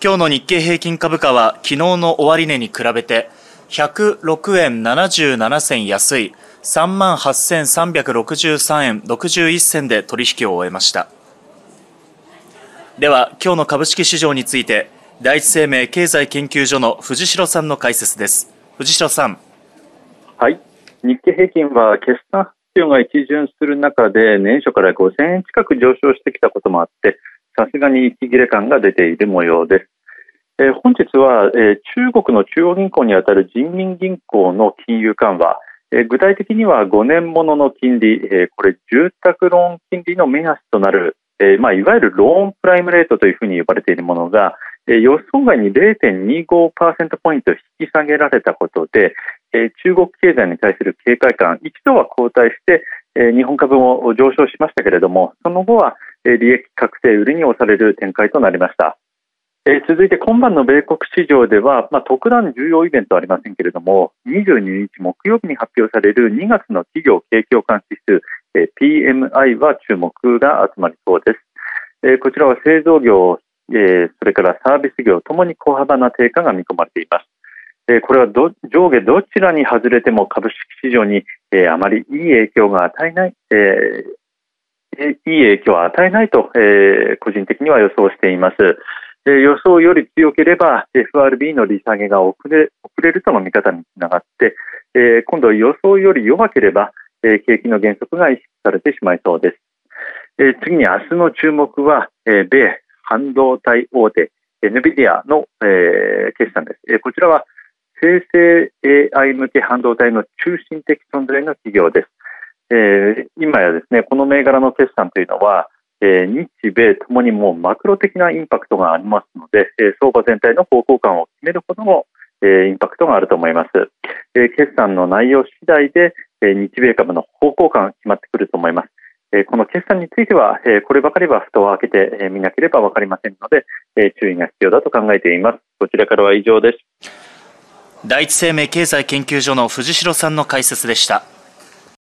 今日の日経平均株価は昨日の終値に比べて106円77銭安い3万8363円61銭で取引を終えました。では今日の株式市場について第一生命経済研究所の藤代さんの解説です。藤代さん。はい。日経平均は決算発表が一巡する中で年初から5000円近く上昇してきたこともあってさすがに息切れ感が出ている模様です。えー、本日は、えー、中国の中央銀行にあたる人民銀行の金融緩和、えー、具体的には5年ものの金利、えこれ住宅ローン金利の目安となる、えまあ、いわゆるローンプライムレートというふうに呼ばれているものが、え予想外に0.25%ポイント引き下げられたことで、え中国経済に対する警戒感一度は後退して、え日本株も上昇しましたけれどもその後は利益確定売りに押される展開となりました。え続いて今晩の米国市場では、まあ、特段重要イベントはありませんけれども22日木曜日に発表される2月の企業景況感指数、え PMI は注目が集まりそうです、えこちらは製造業、えそれからサービス業ともに小幅な低下が見込まれていますえこれは上下どちらに外れても株式市場に、えあまりいい影響が与えない、えいいいい影響を与えないと、え個人的には予想しています。え予想より強ければ FRB の利下げが遅れ遅れるとの見方につながって、え今度予想より弱ければ、え景気の減速が意識されてしまいそうです。え次に明日の注目は、え米半導体大手 NVIDIA の、え決算です。えこちらは生成 AI 向け半導体の中心的存在の企業です。えー、今やですね、この銘柄の決算というのは、えー、日米ともにもうマクロ的なインパクトがありますので、えー、相場全体の方向感を決めるほどの、えー、インパクトがあると思います。えー、決算の内容次第で、えー、日米株の方向感決まってくると思います。えー、この決算については、えー、こればかりは蓋を開けて、えー、見なければわかりませんので、えー、注意が必要だと考えています。こちらからは以上です。第一生命経済研究所の藤代さんの解説でした。